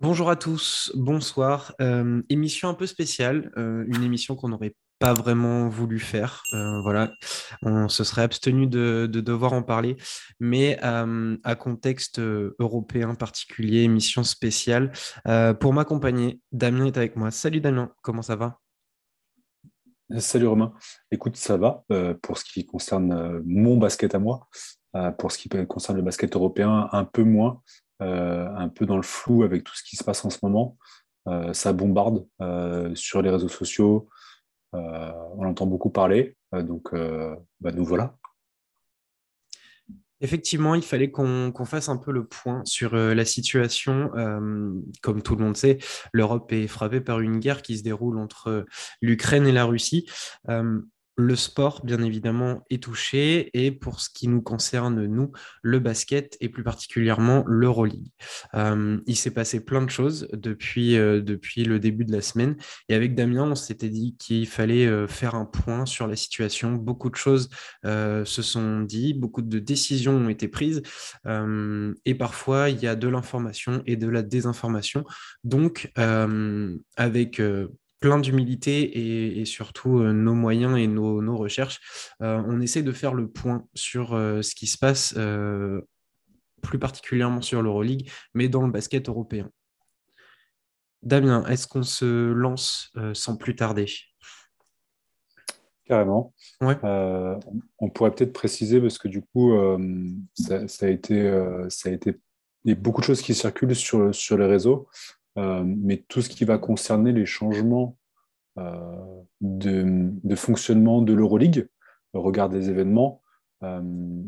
Bonjour à tous, bonsoir. Euh, émission un peu spéciale, euh, une émission qu'on n'aurait pas vraiment voulu faire. Euh, voilà, on se serait abstenu de, devoir en parler, mais à contexte européen particulier, émission spéciale. pour m'accompagner, Damien est avec moi. Salut Damien, comment ça va? Salut Romain. Écoute, ça va pour ce qui concerne mon basket à moi. pour ce qui concerne le basket européen, un peu moins. Euh, un peu dans le flou avec tout ce qui se passe en ce moment. Euh, ça bombarde euh, sur les réseaux sociaux. On entend beaucoup parler. donc, bah, nous voilà. Effectivement, il fallait qu'on fasse un peu le point sur la situation. comme tout le monde sait, l'Europe est frappée par une guerre qui se déroule entre l'Ukraine et la Russie. Le sport, bien évidemment, est touché et pour ce qui nous concerne, nous, le basket et plus particulièrement l'Euroleague. Euh, il s'est passé plein de choses depuis, euh, depuis le début de la semaine et avec Damien, on s'était dit qu'il fallait euh, faire un point sur la situation. Beaucoup de choses se sont dites, beaucoup de décisions ont été prises et parfois il y a de l'information et de la désinformation. Donc, avec plein d'humilité et, surtout euh, nos moyens et nos, recherches, euh, on essaie de faire le point sur euh, ce qui se passe, plus particulièrement sur l'Euroleague, mais dans le basket européen. Damien, est-ce qu'on se lance sans plus tarder? Carrément. on pourrait peut-être préciser parce que du coup, ça, a été, ça a été, il y a beaucoup de choses qui circulent sur, sur les réseaux. Euh, mais tout ce qui va concerner les changements euh, de, fonctionnement de l'Euroleague, au regard des événements, euh,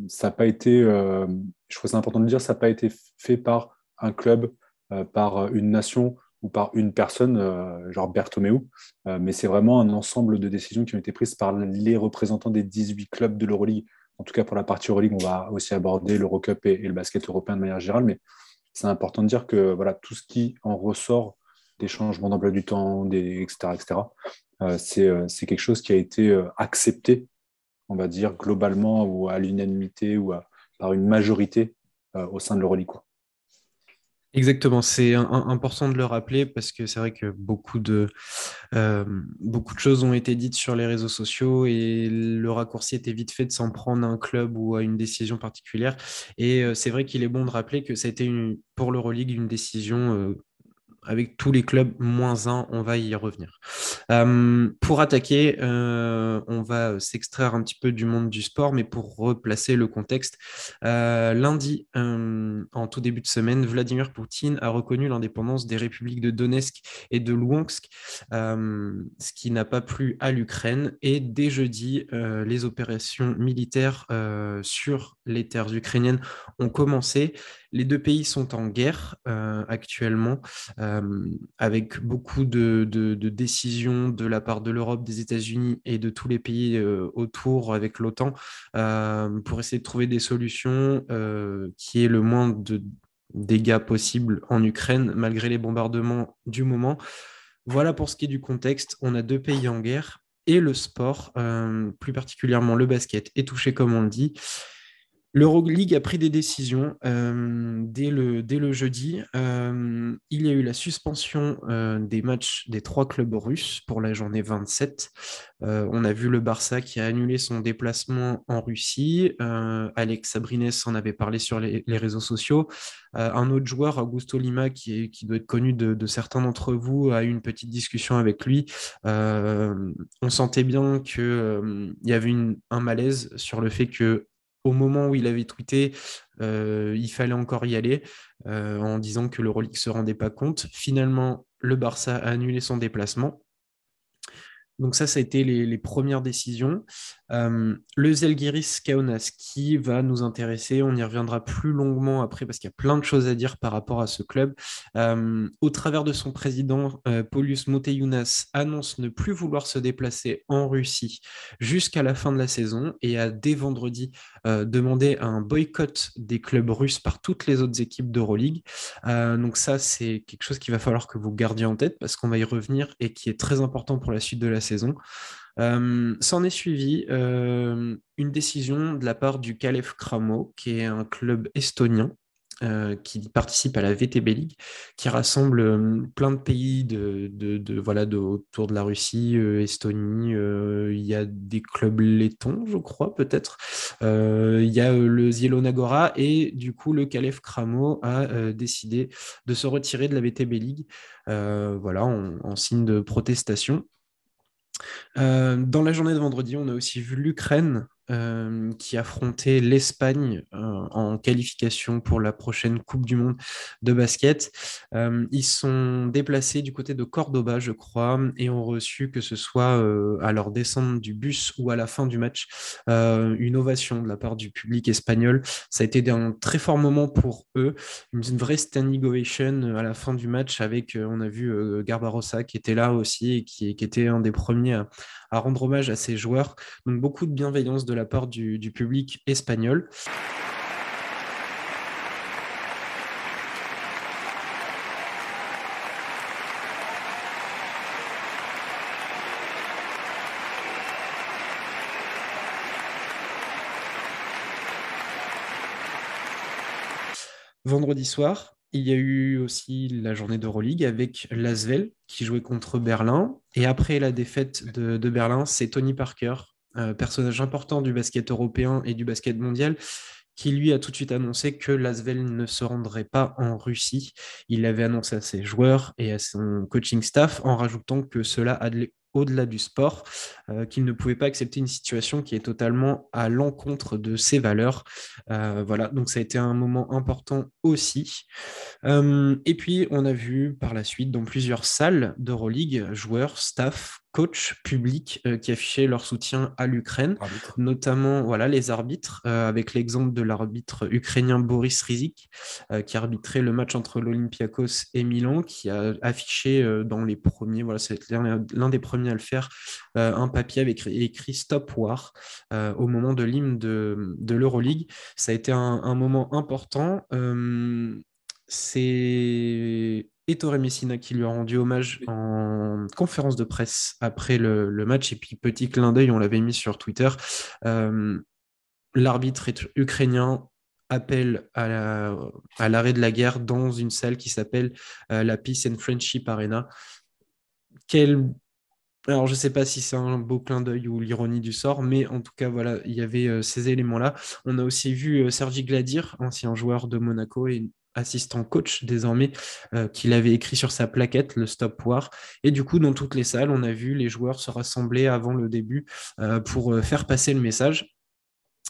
ça n'a pas été, je trouve c'est important de le dire, ça n'a pas été fait par un club, par une nation ou par une personne, genre Bertomeu, mais c'est vraiment un ensemble de décisions qui ont été prises par les représentants des 18 clubs de l'Euroleague. En tout cas, pour la partie Euroleague, on va aussi aborder l'Eurocup et, et, le basket européen de manière générale, mais c'est important de dire que voilà, tout ce qui en ressort des changements d'emploi du temps, etc., etc., euh, euh, c'est, quelque chose qui a été euh, accepté, on va dire, globalement ou à l'unanimité ou par une majorité au sein de l'Euroleague. Exactement, c'est important de le rappeler parce que c'est vrai que beaucoup de, beaucoup de choses ont été dites sur les réseaux sociaux et le raccourci était vite fait de s'en prendre à un club ou à une décision particulière. Et c'est vrai qu'il est bon de rappeler que ça a été une, pour l'Euroleague une décision avec tous les clubs moins un, on va y revenir. Euh, pour attaquer, euh, on va s'extraire un petit peu du monde du sport, mais pour replacer le contexte, euh, lundi, en tout début de semaine, Vladimir Poutine a reconnu l'indépendance des républiques de Donetsk et de Luhansk, ce qui n'a pas plu à l'Ukraine. Et dès jeudi, les opérations militaires sur les terres ukrainiennes ont commencé. Les deux pays sont en guerre actuellement. Euh, avec beaucoup de, décisions de la part de l'Europe, des États-Unis et de tous les pays euh, autour avec l'OTAN euh, pour essayer de trouver des solutions qui aient le moins de dégâts possibles en Ukraine malgré les bombardements du moment. Voilà pour ce qui est du contexte. On a deux pays en guerre et le sport, plus particulièrement le basket, est touché comme on le dit. L'Euroleague a pris des décisions euh, dès, le, dès, le, jeudi. Euh, il y a eu la suspension euh, des matchs des trois clubs russes pour la journée 27. on a vu le Barça qui a annulé son déplacement en Russie. Alex Sabrines en avait parlé sur les, réseaux sociaux. un autre joueur, Augusto Lima, qui, qui doit être connu de, certains d'entre vous, a eu une petite discussion avec lui. on sentait bien qu'il y avait un malaise sur le fait que au moment où il avait tweeté, euh, il fallait encore y aller, euh, en disant que l'Euroleague ne se rendait pas compte. Finalement, le Barça a annulé son déplacement. Donc ça, ça a été les, premières décisions. Euh, le Zelgiris Kaunas qui va nous intéresser, on y reviendra plus longuement après parce qu'il y a plein de choses à dire par rapport à ce club. Euh, au travers de son président, euh, Paulius annonce ne plus vouloir se déplacer en Russie jusqu'à la fin de la saison et a dès vendredi demandé un boycott des clubs russes par toutes les autres équipes d'Euroleague. donc ça, c'est quelque chose qu'il va falloir que vous gardiez en tête parce qu'on va y revenir et qui est très important pour la suite de la saison. Euh, s'en est suivi euh, une décision de la part du Calef Kramo, qui est un club estonien euh, qui participe à la VTB League, qui rassemble plein de pays de, voilà, autour de la Russie, Estonie. il y a des clubs lettons, je crois, peut-être. il y a le Zielonagora et du coup, le Calef Kramo a décidé de se retirer de la VTB League voilà, en signe de protestation. Euh, dans la journée de vendredi, on a aussi vu l'Ukraine euh, qui affrontait l'Espagne euh, en qualification pour la prochaine Coupe du Monde de basket. Euh, ils sont déplacés du côté de Cordoba, je crois, et ont reçu, que ce soit à leur descente du bus ou à la fin du match, une ovation de la part du public espagnol. Ça a été un très fort moment pour eux, une vraie standing ovation à la fin du match avec, on a vu Garbarossa qui était là aussi et qui, qui était un des premiers à, à rendre hommage à ses joueurs. Donc beaucoup de bienveillance de la part du, public espagnol. Vendredi soir, il y a eu aussi la journée d'Euroleague avec Lasvel qui jouait contre Berlin. Et après la défaite de, Berlin, c'est Tony Parker, euh, personnage important du basket européen et du basket mondial, qui lui a tout de suite annoncé que Lasvel ne se rendrait pas en Russie. Il l'avait annoncé à ses joueurs et à son coaching staff en rajoutant que cela allait au-delà du sport, euh, qu'il ne pouvait pas accepter une situation qui est totalement à l'encontre de ses valeurs. Euh, voilà, donc ça a été un moment important aussi. et puis, on a vu par la suite dans plusieurs salles d'Euroleague, joueurs, staff, coach public euh, qui affichaient leur soutien à l'Ukraine, notamment voilà, les arbitres, euh, avec l'exemple de l'arbitre ukrainien Boris Rizik, euh, qui arbitrait le match entre l'Olympiakos et Milan, qui a affiché dans les premiers, voilà, c'est l'un des premiers à le faire, un papier avec écrit Stop War au moment de l'hymne de, de l'Euroleague. Ça a été un, un moment important. c'est Ettore Messina qui lui a rendu hommage en conférence de presse après le, match. Et puis, petit clin d'œil, on l'avait mis sur Twitter. Euh, l'arbitre ukrainien appelle à l'arrêt de la guerre dans une salle qui s'appelle euh, la Peace and Friendship Arena. Quel alors, je ne sais pas si c'est un beau clin d'œil ou l'ironie du sort, mais en tout cas, voilà, il y avait euh, ces éléments-là. On a aussi vu Sergi Gladir, ancien joueur de Monaco et assistant coach désormais, euh, qu'il avait écrit sur sa plaquette, le Stop War. Et du coup, dans toutes les salles, on a vu les joueurs se rassembler avant le début euh, pour euh, faire passer le message.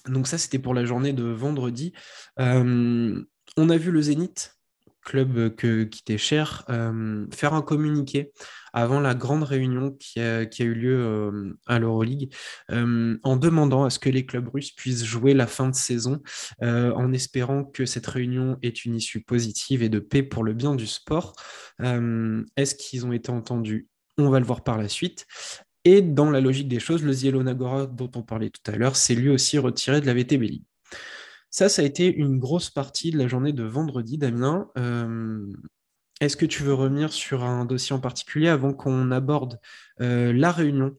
Donc ça, c'était pour la journée de vendredi. on a vu le Zénith club qui t'est cher, euh, faire un communiqué avant la grande réunion qui a, eu lieu euh, à l'Euroleague, euh, en demandant à ce que les clubs russes puissent jouer la fin de saison, en espérant que cette réunion est une issue positive et de paix pour le bien du sport. Est-ce qu'ils ont été entendus? On va le voir par la suite. Et dans la logique des choses, le Zielonagora dont on parlait tout à l'heure, c'est lui aussi retiré de la VTB League. Ça, ça a été une grosse partie de la journée de vendredi, Damien. Euh, est-ce que tu veux revenir sur un dossier en particulier avant qu'on aborde euh, la réunion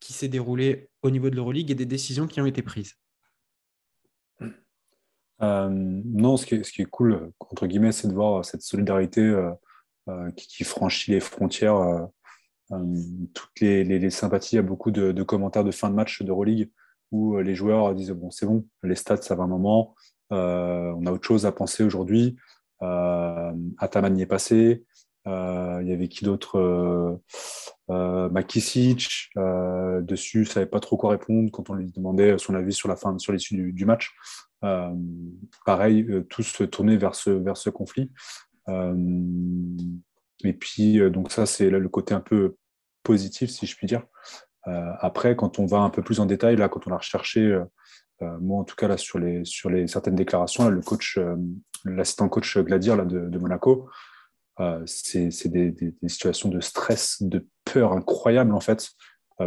qui s'est déroulée au niveau de l'Euroleague et des décisions qui ont été prises? Euh, Non, ce qui, est, cool, entre guillemets, c'est de voir cette solidarité qui, franchit les frontières. toutes les, sympathies, il y a beaucoup de, commentaires de fin de match d'Euroleague où euh, les joueurs disent bon, c'est bon, les stats, ça va un moment, euh, on a autre chose à penser aujourd'hui. Euh, Ataman y est passé. Il y avait qui d'autre Makisic. dessus, ne savait pas trop quoi répondre quand on lui demandait son avis sur la fin, sur l'issue du, match. pareil, tous tournés vers ce, vers ce conflit. et puis, donc ça, c'est le côté un peu positif, si je puis dire. Après, quand on va un peu plus en détail, là, quand on a recherché, moi en tout cas là sur les sur les certaines déclarations, le coach, l'assistant coach Gladier là, de, Monaco, c'est des, des, situations de stress, de peur incroyable en fait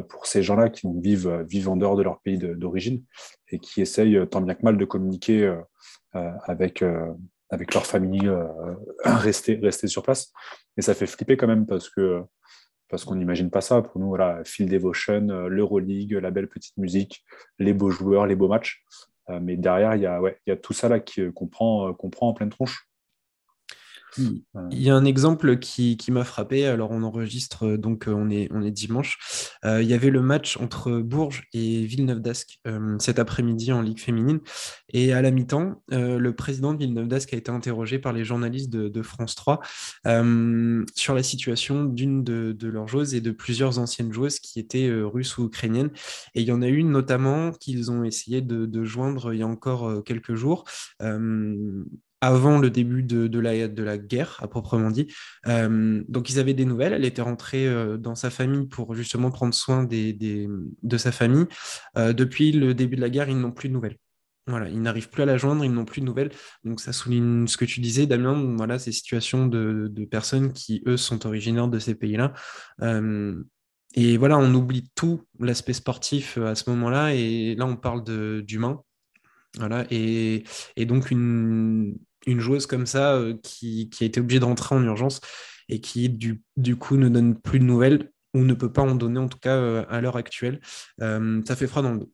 pour ces gens-là qui vivent, vivent en dehors de leur pays d'origine et qui essayent tant bien que mal de communiquer avec, avec leur famille euh, rester, rester sur place. Et ça fait flipper quand même parce que parce qu'on n'imagine pas ça. Pour nous, voilà, Phil Devotion, euh, l'Euroleague, la belle petite musique, les beaux joueurs, les beaux matchs. Euh, mais derrière, il y a, tout ça là prend, qu'on prend en pleine tronche. Il y a un exemple qui, m'a frappé. Alors, on enregistre, euh, donc euh, on est, on est dimanche. Euh, il y avait le match entre Bourges et Villeneuve d'Ascq cet après-midi en Ligue féminine. Et à la mi-temps, le président de Villeneuve d'Ascq a été interrogé par les journalistes de, France 3 sur la situation d'une de, leurs joueuses et de plusieurs anciennes joueuses qui étaient russes ou ukrainiennes. Et il y en a une notamment qu'ils ont essayé de, joindre il y a encore quelques jours avant le début de, la, de guerre, à proprement dit. Euh, donc, ils avaient des nouvelles. Elle était rentrée euh, dans sa famille pour justement prendre soin de sa famille. Euh, depuis le début de la guerre, ils n'ont plus de nouvelles. Voilà, ils n'arrivent plus à la joindre, ils n'ont plus de nouvelles. Donc, ça souligne ce que tu disais, Damien. Voilà, ces situations de, personnes qui, eux, sont originaires de ces pays-là. et voilà, on oublie tout l'aspect sportif à ce moment-là. Et là, on parle d'humain. Voilà, et, et, donc une, une joueuse comme ça euh, qui, a été obligée de rentrer en urgence et qui, du, du, coup, ne donne plus de nouvelles ou ne peut pas en donner, en tout cas euh, à l'heure actuelle. Euh, ça fait froid dans le dos.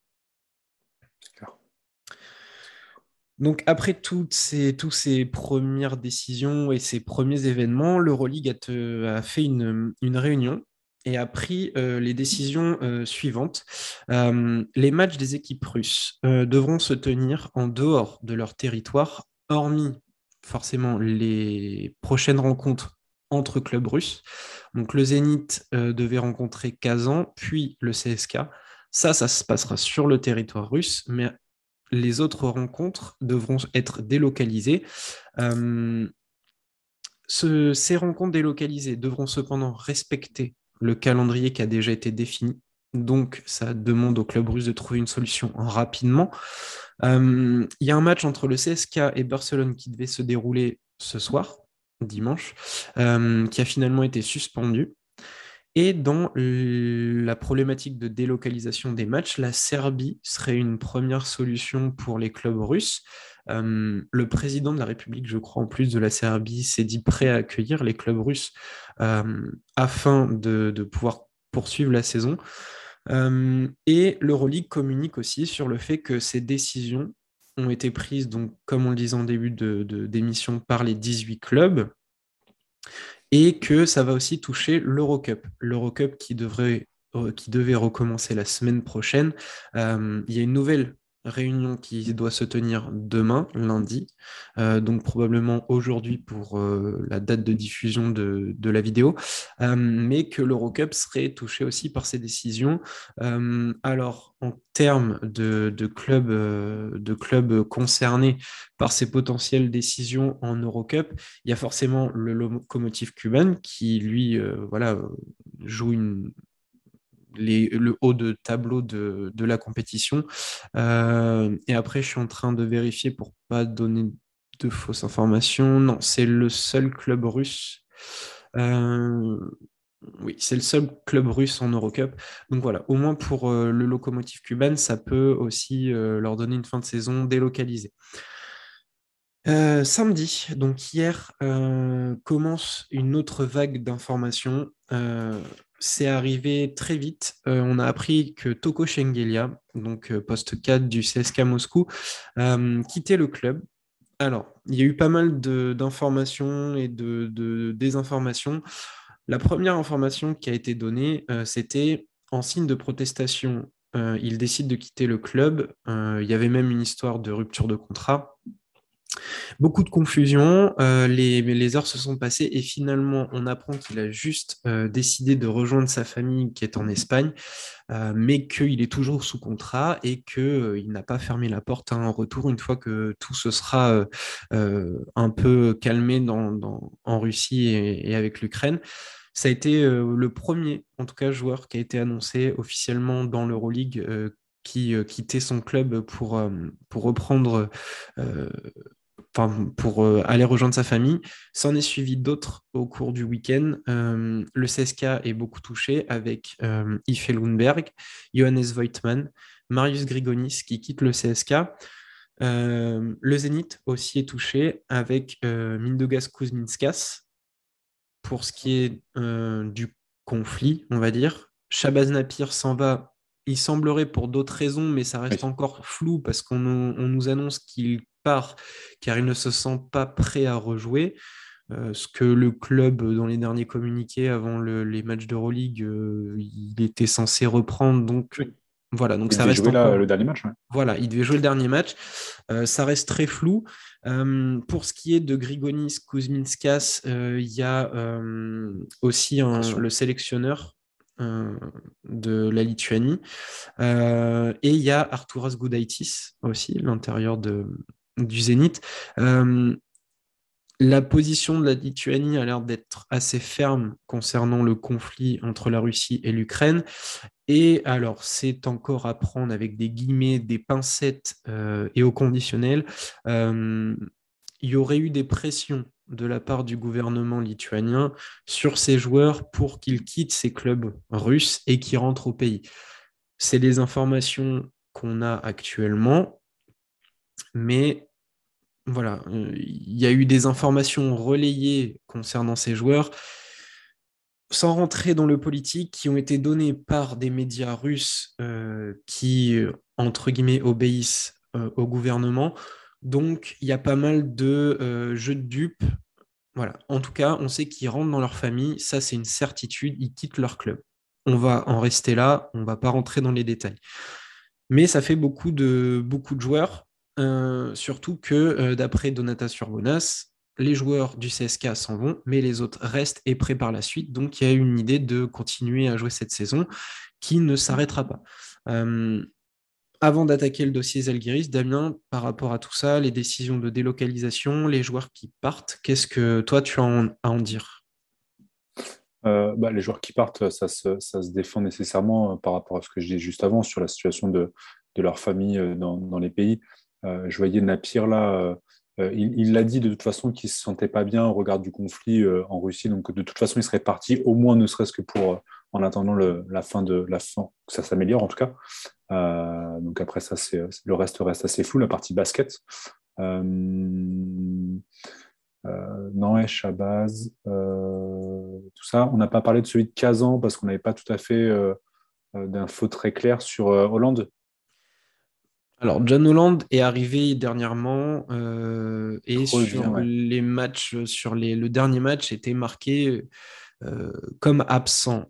Donc après toutes ces, toutes ces premières décisions et ces premiers événements, l'Euroleague a, a, fait une, une, réunion et a pris les décisions suivantes. les matchs des équipes russes devront se tenir en dehors de leur territoire, hormis forcément les prochaines rencontres entre clubs russes. Donc le Zénith euh, devait rencontrer Kazan, puis le CSK. Ça, ça se passera sur le territoire russe, mais les autres rencontres devront être délocalisées. Euh, ces rencontres délocalisées devront cependant respecter le calendrier qui a déjà été défini. Donc, ça demande au club russe de trouver une solution rapidement. Euh, il y a un match entre le CSK et Barcelone qui devait se dérouler ce soir, dimanche, euh, qui a finalement été suspendu. Et dans la problématique de délocalisation des matchs, la Serbie serait une première solution pour les clubs russes. Euh, le président de la République, je crois, en plus de la Serbie, s'est dit prêt à accueillir les clubs russes afin de, pouvoir poursuivre la saison. Euh, et l'Euroleague communique aussi sur le fait que ces décisions ont été prises, donc, comme on le disait en début de, d'émission, par les 18 clubs, et que ça va aussi toucher l'Eurocup. L'Eurocup qui, devrait, euh, qui devait recommencer la semaine prochaine. Euh, il y a une nouvelle réunion qui doit se tenir demain, lundi, euh, donc probablement aujourd'hui pour euh, la date de diffusion de, la vidéo, euh, mais que l'Eurocup serait touché aussi par ces décisions. alors, en termes de, clubs concernés par ces potentielles décisions en Eurocup, il y a forcément le locomotive cubain qui, lui, voilà, joue une, le haut de tableau de, la compétition. Euh, et après, je suis en train de vérifier pour pas donner de fausses informations. Non, c'est le seul club russe. Euh, oui, c'est le seul club russe en Eurocup. Donc voilà, au moins pour euh, le locomotive cubain, ça peut aussi leur donner une fin de saison délocalisée. samedi, donc hier, commence une autre vague d'informations c'est arrivé très vite. Euh, on a appris que Toko Shengelia, donc euh, poste 4 du CSK Moscou, euh, quittait le club. Alors, il y a eu pas mal d'informations et de, désinformations. La première information qui a été donnée, c'était en signe de protestation. il décide de quitter le club. il y avait même une histoire de rupture de contrat. Beaucoup de confusion, euh, les, heures se sont passées et finalement on apprend qu'il a juste euh, décidé de rejoindre sa famille qui est en Espagne, euh, mais qu'il est toujours sous contrat et qu'il n'a pas fermé la porte à un retour une fois que tout se sera un peu calmé en Russie et avec l'Ukraine. Ça a été le premier, en tout cas, joueur qui a été annoncé officiellement dans l'Euroleague qui quittait son club pour reprendre pour aller rejoindre sa famille. S'en est suivi d'autres au cours du week-end. le CSK est beaucoup touché avec euh, Ife Lundberg, Johannes Voigtmann, Marius Grigonis qui quitte le CSK. le Zénith aussi est touché avec Mindogas Kuzminskas pour ce qui est du conflit, on va dire. Shabazz Napir s'en va il semblerait pour d'autres raisons, mais ça reste encore flou parce qu'on nous annonce qu'il part car il ne se sent pas prêt à rejouer. Euh, ce que le club, dans les derniers communiqués avant les matchs d'Euroleague, euh, il était censé reprendre. Donc voilà, donc il ça reste jouer le dernier match. Voilà, il devait jouer le dernier match. Euh, ça reste très flou. pour ce qui est de Grigonis Kuzminskas, il y a aussi le sélectionneur de la Lituanie. et il y a Arturas Gudaitis aussi, l'intérieur de, du Zénith. Euh, la position de la Lituanie a l'air d'être assez ferme concernant le conflit entre la Russie et l'Ukraine. Et alors, c'est encore à prendre avec des guillemets, des pincettes euh, et au conditionnel. Euh, il y aurait eu des pressions de la part du gouvernement lituanien sur ces joueurs pour qu'ils quittent ces clubs russes et qu'ils rentrent au pays. C'est les informations qu'on a actuellement. Mais voilà, euh, il y a eu des informations relayées concernant ces joueurs, sans rentrer dans le politique, qui ont été données par des médias russes euh, qui, entre guillemets, obéissent euh, au gouvernement. Donc, il y a pas mal de jeux de dupes. Voilà. En tout cas, on sait qu'ils rentrent dans leur famille. Ça, c'est une certitude. Ils quittent leur club. On va en rester là. On ne va pas rentrer dans les détails. Mais ça fait beaucoup de joueurs euh, surtout que, euh, d'après Donata Surbonas, les joueurs du CSK s'en vont, mais les autres restent et préparent la suite. Donc, il y a une idée de continuer à jouer cette saison qui ne s'arrêtera pas. Euh, avant d'attaquer le dossier Zalgiris, Damien, par rapport à tout ça, les décisions de délocalisation, les joueurs qui partent, qu'est-ce que toi tu as à en dire? Bah, les joueurs qui partent, ça se, défend nécessairement par rapport à ce que je disais juste avant sur la situation de, leur famille dans les pays. Euh, je voyais Napier là, euh, euh, il l'a dit de toute façon qu'il ne se sentait pas bien au regard du conflit en Russie, donc de toute façon il serait parti, au moins ne serait-ce que pour, en attendant la fin de la fin, que ça s'améliore en tout cas. donc après ça, le reste reste assez flou, la partie basket. Euh, non, Shabazz, tout ça. On n'a pas parlé de celui de Kazan parce qu'on n'avait pas tout à fait d'infos très claires sur Hollande. Alors, John Holland est arrivé dernièrement euh, et sur les matchs, sur les, le dernier match était marqué euh, comme absent.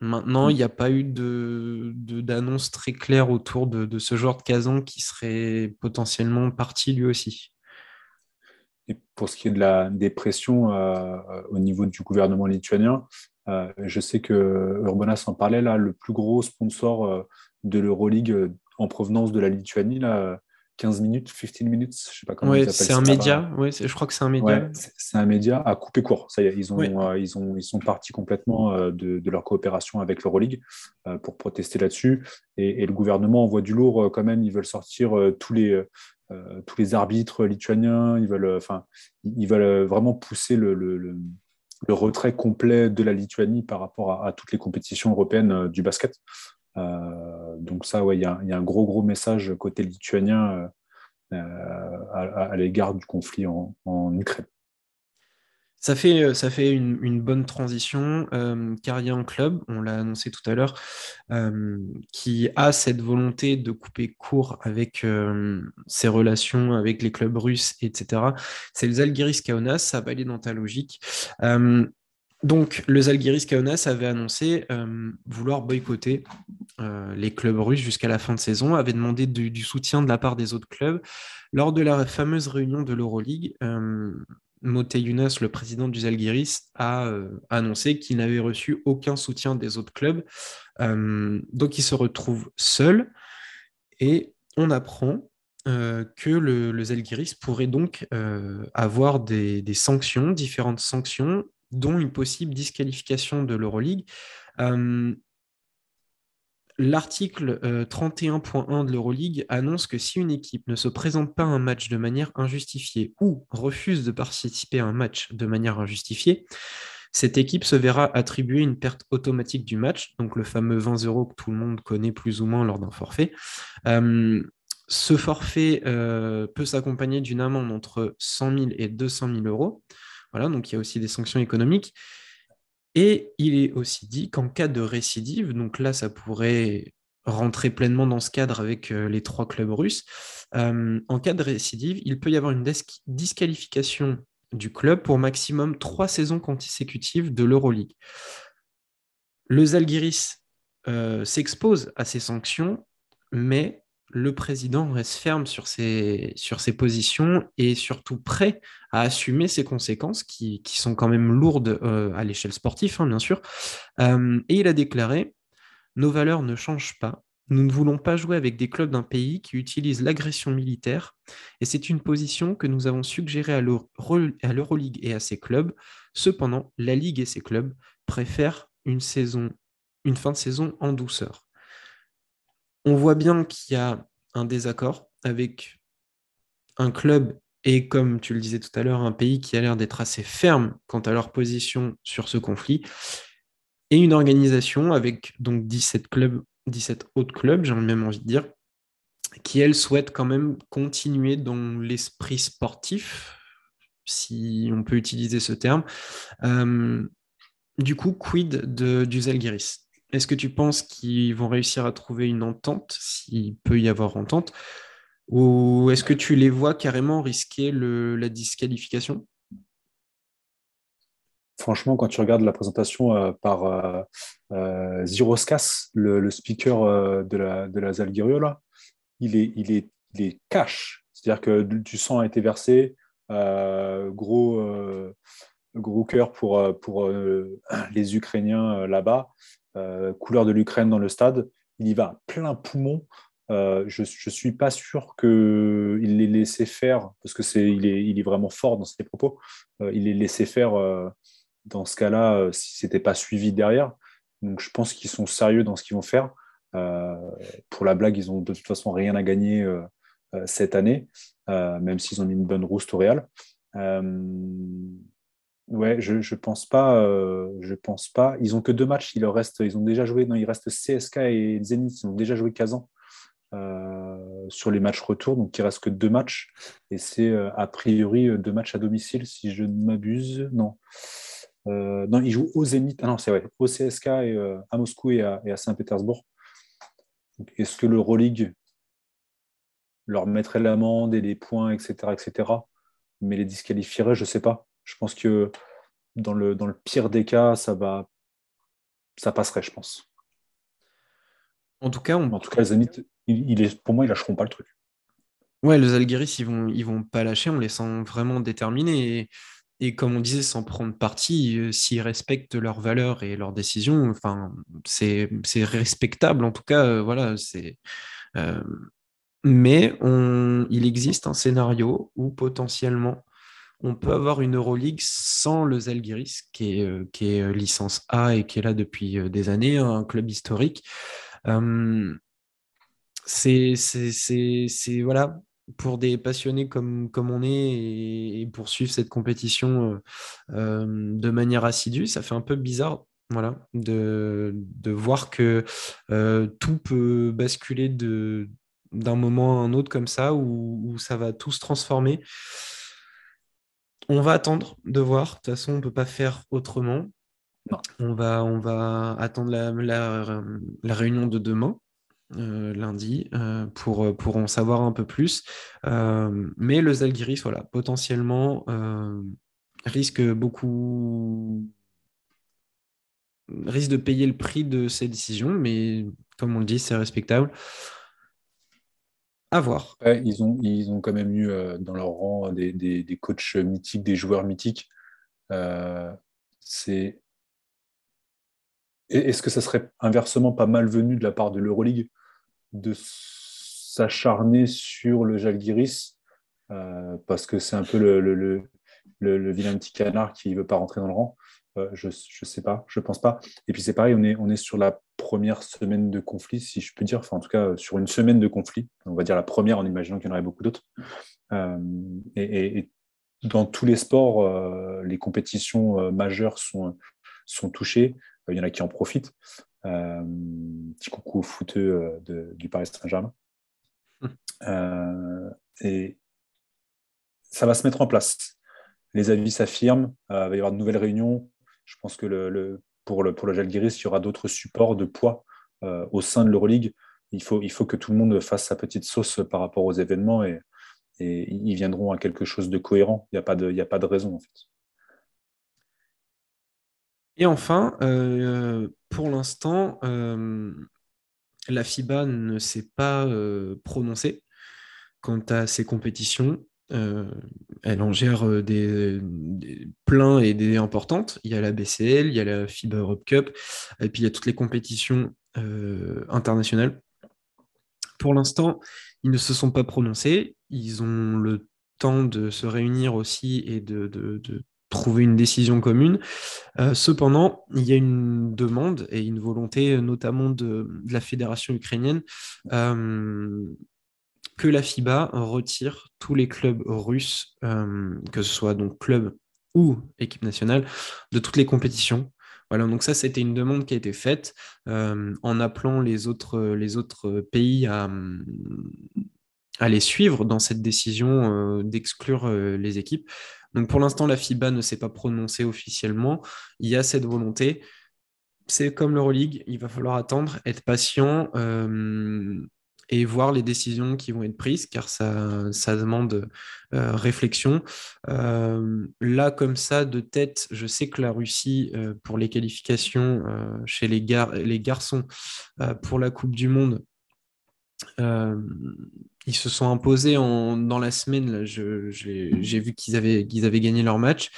Maintenant, il n'y a pas eu d'annonce de, très claire autour de, ce genre de Kazan qui serait potentiellement parti lui aussi. Et pour ce qui est de la dépression euh, au niveau du gouvernement lituanien, je sais que Urbanas en parlait là, le plus gros sponsor de l'Euroleague en provenance de la Lituanie, là, 15 minutes, 15 minutes, je sais pas comment ouais, C'est un média, ouais, je crois que c'est un média. c'est un média à couper court. Ça y est, ils, ont, euh, ils, ont, ils sont partis complètement euh, de, leur coopération avec l'Euroleague euh, pour protester là-dessus. Et, le gouvernement envoie du lourd quand même. Ils veulent sortir tous, les, tous les arbitres lituaniens. Ils veulent, enfin, ils veulent vraiment pousser le, le, le, retrait complet de la Lituanie par rapport à toutes les compétitions européennes du basket. Euh, donc ça, il y, a un gros, gros message côté lituanien euh, à, l'égard du conflit en, Ukraine. Ça fait, ça fait une, bonne transition. Euh, en Club, on l'a annoncé tout à l'heure, euh, qui a cette volonté de couper court avec ses relations avec les clubs russes, etc. C'est le Zalgiris Kaunas, ça va aller dans ta logique. Donc, le Zalgiris Kaunas avait annoncé euh, vouloir boycotter euh, les clubs russes jusqu'à la fin de saison, avait demandé du, soutien de la part des autres clubs. Lors de la fameuse réunion de l'Euroleague, euh, le président du Zalgiris, a euh, annoncé qu'il n'avait reçu aucun soutien des autres clubs. donc, il se retrouve seul et on apprend que le, Zalgiris pourrait donc avoir des, sanctions, différentes sanctions, dont une possible disqualification de l'Euroleague. L'article 31.1 de l'Euroleague annonce que si une équipe ne se présente pas à un match de manière injustifiée ou refuse de participer à un match de manière injustifiée, cette équipe se verra attribuer une perte automatique du match, donc le fameux 20 euros que tout le monde connaît plus ou moins lors d'un forfait. Euh, ce forfait euh, peut s'accompagner d'une amende entre 100 000 et 200 000 euros. Voilà, il y a aussi des sanctions économiques. Et il est aussi dit qu'en cas de récidive, donc là, ça pourrait rentrer pleinement dans ce cadre avec euh, les trois clubs russes, en cas de récidive, il peut y avoir une disqualification du club pour maximum trois saisons consécutives de l'Euroleague. Le Zalgiris euh, s'expose à ces sanctions, mais le président reste ferme sur ses, positions et surtout prêt à assumer ses conséquences qui, sont quand même lourdes euh, à l'échelle sportive, hein, bien sûr. Euh, et il a déclaré Nos valeurs ne changent pas. Nous ne voulons pas jouer avec des clubs d'un pays qui utilisent l'agression militaire, et c'est une position que nous avons suggérée à l'Euroleague et à ses clubs. Cependant, la Ligue et ses clubs préfèrent une fin de saison en douceur. On voit bien qu'il y a un désaccord avec un club et, comme tu le disais tout à l'heure, un pays qui a l'air d'être assez ferme quant à leur position sur ce conflit, et une organisation avec donc 17 clubs 17 autres clubs, j'ai même envie de dire, qui, elles, souhaitent quand même continuer dans l'esprit sportif, si on peut utiliser ce terme. Euh, du coup, quid de, du Zalgiris? Est-ce que tu penses qu'ils vont réussir à trouver une entente, s'il peut y avoir entente, ou est-ce que tu les vois carrément risquer la disqualification? Franchement, quand tu regardes la présentation euh, par euh, euh Ziroskas, le, speaker de la, de la là, il est, il est, il est cash. C'est-à-dire que du sang a été versé, gros, gros cœur pour, pour les Ukrainiens là-bas, couleur de l'Ukraine dans le stade. Il y va plein poumon. je ne suis pas sûr qu'il l'ait laissé faire, parce que c'est il est, il est vraiment fort dans ses propos. il l'ait laissé faire dans ce cas-là, euh, si ce n'était pas suivi derrière. Donc je pense qu'ils sont sérieux dans ce qu'ils vont faire. Euh, pour la blague, ils ont de toute façon rien à gagner euh, cette année, même s'ils ont mis une bonne rousse au Real. Ouais, je, je pense pas. je pense pas. Ils ont que deux matchs. Leur. Ils ont déjà joué. Non, il reste CSK et Zenit. Ils ont déjà joué Kazan. sur les matchs retour, donc il reste que deux matchs, et c'est a priori deux matchs à domicile, si je ne m'abuse. Non, euh, non, ils jouent au Zénith. Ah non, c'est vrai, au CSK et, euh, à Moscou et à, Saint-Pétersbourg. Est-ce que l'Euroleague leur mettrait l'amende et les points, etc., etc., mais les disqualifierait Je ne sais pas. Je pense que dans le, dans le pire des cas, ça va, ça passerait, je pense. En tout cas, en tout cas, il, est, pour moi, ils lâcheront pas le truc. Ouais, les Algiris, ils vont, ils vont pas lâcher. On les sent vraiment déterminés. Et et comme on disait, sans prendre parti, euh, s'ils respectent leurs valeurs et leurs décisions, enfin, c'est respectable en tout cas. Euh, voilà, c'est. Euh, mais on, il existe un scénario où potentiellement on peut avoir une Euroleague sans le Zalgiris, qui est, qui est licence A et qui est là depuis des années, un club historique. c'est voilà, pour des passionnés comme, comme on est et, poursuivre cette compétition euh, euh, de manière assidue, ça fait un peu bizarre voilà, de, de voir que euh, tout peut basculer d'un moment à un autre comme ça, où, ça va tout se transformer. On va attendre de voir. De toute façon, on ne peut pas faire autrement. On va, on va attendre la, la réunion de demain. Euh, lundi euh, pour, euh, pour en savoir un peu plus. mais le Zalgiris, voilà, potentiellement risque beaucoup risque de payer le prix de ces décisions, mais comme on le dit, c'est respectable. Ils, ont, ils ont quand même eu dans leur rang des, des, coachs mythiques, des joueurs mythiques. c'est est-ce que ça serait inversement pas malvenu de la part de l'Euroleague de s'acharner sur le Jalgiris euh, parce que c'est un peu le, le, vilain petit canard qui ne veut pas rentrer dans le rang. Je ne sais pas, je ne pense pas. Et puis c'est pareil, on est, on est sur la première semaine de conflit, si je peux dire, enfin en tout cas sur une semaine de conflit, on va dire la première en imaginant qu'il y en aurait beaucoup d'autres. et, dans tous les sports, les compétitions majeures sont, sont touchées. Il y en a qui en profitent. petit coucou au footeux du Paris Saint-Germain. Euh, et ça va se mettre en place. Les avis s'affirment, euh, il va y avoir de nouvelles réunions. Je pense que pour le, pour Jalgiris, il y aura d'autres supports de poids euh, au sein de l'Euroleague. Il faut, que tout le monde fasse sa petite sauce par rapport aux événements et, ils viendront à quelque chose de cohérent. Il n'y a, pas de, raison en fait. Et enfin, pour l'instant, la FIBA ne s'est pas prononcée quant à ces compétitions. Euh, elle en gère euh, des, pleins et des importantes. Il y a la BCL, il y a la FIBA Europe Cup, et puis il y a toutes les compétitions euh, internationales. Pour l'instant, ils ne se sont pas prononcés. Ils ont le temps de se réunir aussi et de, trouver une décision commune. cependant, il y a une demande et une volonté, notamment de la fédération ukrainienne, que la FIBA retire tous les clubs russes, euh, que ce soit donc club ou équipe nationale, de toutes les compétitions. Voilà, donc ça, c'était une demande qui a été faite euh, en appelant les autres, les autres pays à, à, les suivre dans cette décision euh, d'exclure les équipes. Donc pour l'instant, la FIBA ne s'est pas prononcée officiellement. Il y a cette volonté. C'est comme l'Euroleague, il va falloir attendre, être patient et voir les décisions qui vont être prises, car ça, ça demande euh, réflexion. Euh, là, comme ça, de tête, je sais que la Russie, euh, pour les qualifications chez les, gar les garçons pour la Coupe du Monde, ils se sont imposés en, dans la semaine. J'ai vu qu'ils avaient, qu'ils avaient gagné leur match.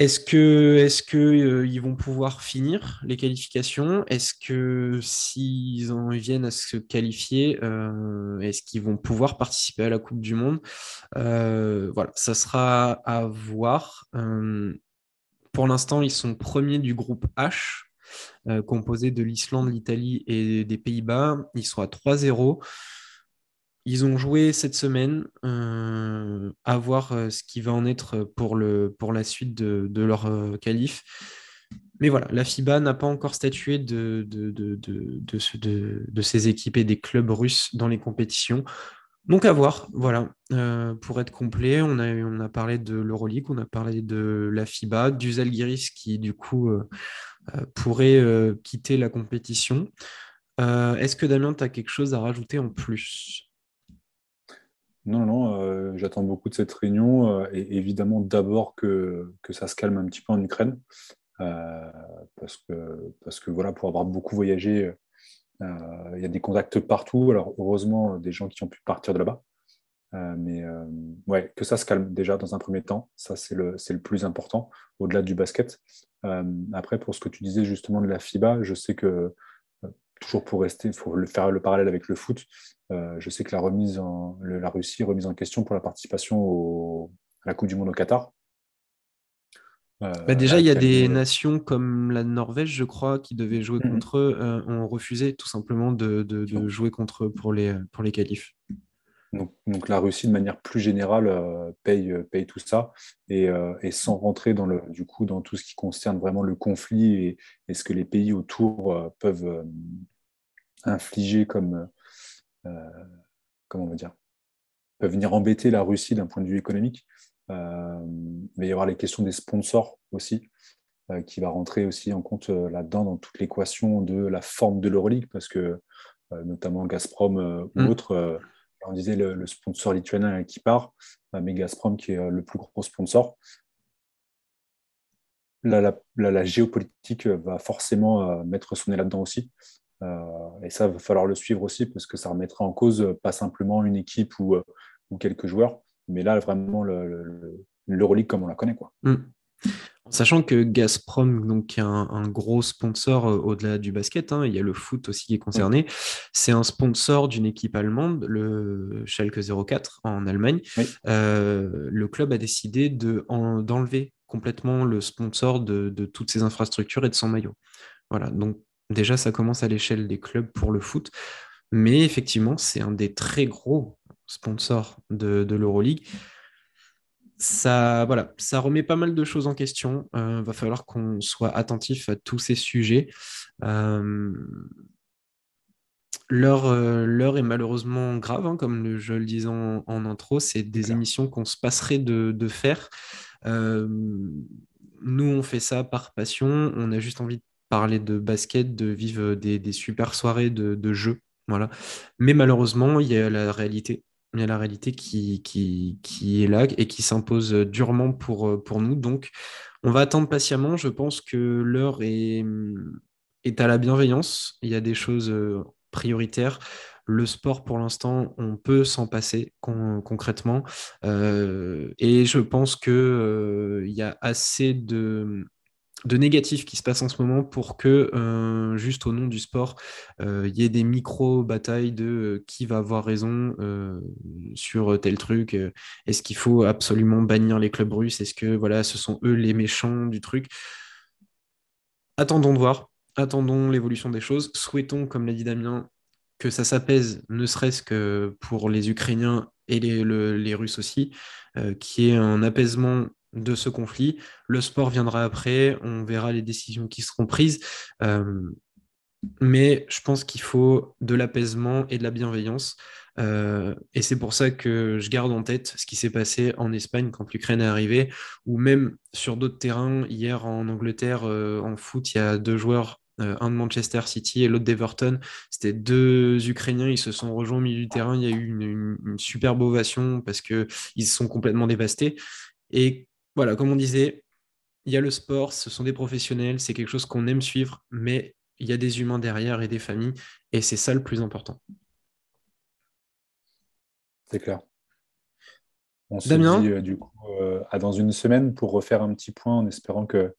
Est-ce que, est-ce euh, vont pouvoir finir les qualifications? Est-ce que s'ils en viennent à se qualifier, euh, est-ce qu'ils vont pouvoir participer à la Coupe du Monde? Euh, Voilà, ça sera à voir. pour l'instant, ils sont premiers du groupe H, composé de l'Islande, l'Italie et des Pays-Bas. Ils sont à 3-0. Ils ont joué cette semaine, euh, à voir euh, ce qui va en être pour, le, pour la suite de, leur euh, qualif. Mais voilà, la FIBA n'a pas encore statué de, de, de, de, de ces équipes et des clubs russes dans les compétitions. Donc à voir, voilà. pour être complet, on a, on a parlé de l'Euroleague, on a parlé de la FIBA, du Zalgiris qui du coup pourrait quitter la compétition. Est-ce que Damien, tu as quelque chose à rajouter en plus? Non, non, euh, j'attends beaucoup de cette réunion euh, et évidemment d'abord que, que, ça se calme un petit peu en Ukraine euh, parce, que, parce que voilà, pour avoir beaucoup voyagé, il y a des contacts partout. Alors heureusement, des gens qui ont pu partir de là-bas. mais ouais, que ça se calme déjà dans un premier temps, ça c'est le, le plus important au-delà du basket. après, pour ce que tu disais justement de la FIBA, je sais que toujours pour rester, il faut faire le parallèle avec le foot. Euh, je sais que la, remise en, la Russie remise en question pour la participation à la Coupe du Monde au Qatar. Euh, bah, déjà, il y a des nations comme la Norvège, je crois, qui devaient jouer mhm. contre eux, euh, ont refusé tout simplement de, jouer contre eux pour les, pour les qualifs. Donc, la Russie, de manière plus générale, paye, paye tout ça et, sans rentrer dans, le, du coup, dans tout ce qui concerne vraiment le conflit et, ce que les pays autour peuvent infliger comme, comment on va dire, peuvent venir embêter la Russie d'un point de vue économique. il va y avoir les questions des sponsors aussi, qui va rentrer aussi en compte là-dedans dans toute l'équation de la forme de l'Euroleague, parce que notamment Gazprom ou mmh. autre on disait le, sponsor lituanien qui part, euh, mais Gazprom qui est euh, le plus gros sponsor. Là, la, géopolitique euh, va forcément mettre son nez là-dedans aussi. et ça, va falloir le suivre aussi parce que ça remettra en cause pas simplement une équipe ou, quelques joueurs, mais là, vraiment l'Euroleague comme on la connaît. Quoi. Mm. Sachant que Gazprom, donc, qui est un, gros sponsor euh, au-delà du basket, hein, il y a le foot aussi qui est concerné, c'est un sponsor d'une équipe allemande, le Schalke 04 en Allemagne. Euh, le club a décidé d'enlever complètement le sponsor de, toutes ses infrastructures et de son maillot. Voilà, donc déjà ça commence à l'échelle des clubs pour le foot, mais effectivement c'est un des très gros sponsors de, de l'Euroleague ça, voilà, ça remet pas mal de choses en question. Il euh, va falloir qu'on soit attentif à tous ces sujets. Euh, euh, l'heure, est malheureusement grave, hein, comme je le disais en, intro. C'est des émissions qu'on se passerait de, faire. nous, on fait ça par passion. On a juste envie de parler de basket, de vivre des, super soirées de, de jeux. Voilà. Mais malheureusement, il y a la réalité il y a la réalité qui, qui, est là et qui s'impose durement pour, euh, pour nous. Donc, on va attendre patiemment. Je pense que l'heure est, est à la bienveillance. Il y a des choses euh, prioritaires. Le sport, pour l'instant, on peut s'en passer concrètement. Euh, et je pense qu'il il y a assez de de négatifs qui se passent en ce moment pour que, euh, juste au nom du sport, euh, il y ait des micro-batailles de euh, qui va avoir raison sur tel truc. Est-ce qu'il faut absolument bannir les clubs russes Est-ce que voilà, ce sont eux les méchants du truc Attendons de voir, attendons l'évolution des choses. Souhaitons, comme l'a dit Damien, que ça s'apaise, ne serait-ce que pour les Ukrainiens et les, les Russes aussi, qui ait un apaisement de ce conflit. Le sport viendra après, on verra les décisions qui seront prises. Euh, mais je pense qu'il faut de l'apaisement et de la bienveillance. Euh, et c'est pour ça que je garde en tête ce qui s'est passé en Espagne quand l'Ukraine est arrivée, ou même sur d'autres terrains. Hier en Angleterre, euh, en foot, il y a deux joueurs, un de Manchester City et l'autre d'Everton. C'était deux Ukrainiens, ils se sont rejoints au milieu du terrain. Il y a eu une, une, superbe ovation parce qu'ils se sont complètement dévastés. Et voilà, comme on disait, il y a le sport, ce sont des professionnels, c'est quelque chose qu'on aime suivre, mais il y a des humains derrière et des familles, et c'est ça le plus important. C'est clair. On se dit euh, du coup euh, à dans une semaine pour refaire un petit point en espérant que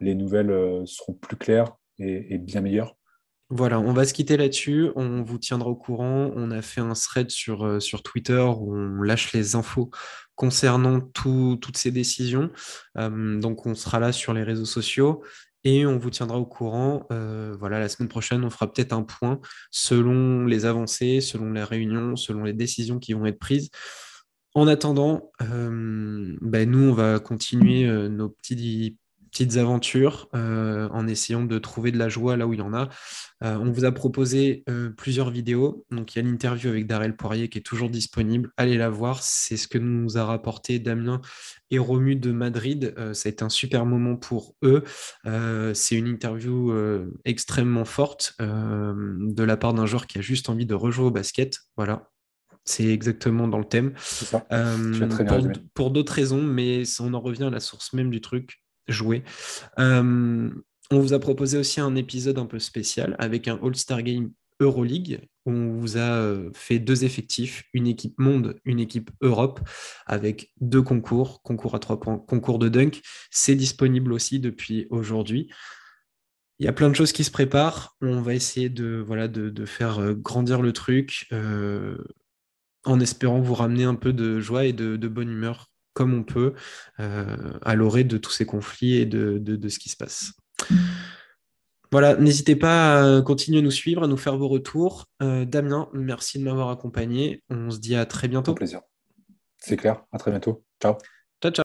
les nouvelles euh, seront plus claires et bien meilleures. Voilà, on va se quitter là-dessus. On vous tiendra au courant. On a fait un thread sur, sur Twitter où on lâche les infos concernant toutes ces décisions. Euh, donc, on sera là sur les réseaux sociaux et on vous tiendra au courant. Euh, voilà, la semaine prochaine, on fera peut-être un point selon les avancées, selon les réunions, selon les décisions qui vont être prises. En attendant, ben nous, on va continuer nos petits petites aventures euh, en essayant de trouver de la joie là où il y en a. Euh, on vous a proposé euh, plusieurs vidéos. Donc, il y a l'interview avec Darrell Poirier qui est toujours disponible. Allez la voir. C'est ce que nous a rapporté Damien et Romu de Madrid. ça a été un super moment pour eux. C'est une interview extrêmement forte de la part d'un joueur qui a juste envie de rejouer au basket. Voilà, c'est exactement dans le thème. pour d'autres raisons, mais on en revient à la source même du truc jouer. Euh, on vous a proposé aussi un épisode un peu spécial avec un All-Star Game Euroleague où on vous a euh, fait deux effectifs, une équipe monde, une équipe Europe, avec deux concours, concours à trois points, concours de dunk. C'est disponible aussi depuis aujourd'hui. Il y a plein de choses qui se préparent. On va essayer de, voilà, de, faire euh, grandir le truc en espérant vous ramener un peu de joie et de bonne humeur comme on peut euh, à l'orée de tous ces conflits et de, ce qui se passe. Voilà, n'hésitez pas à continuer à nous suivre, à nous faire vos retours. Euh, Damien, merci de m'avoir accompagné. On se dit à très bientôt. Plaisir. C'est clair, à très bientôt. Ciao.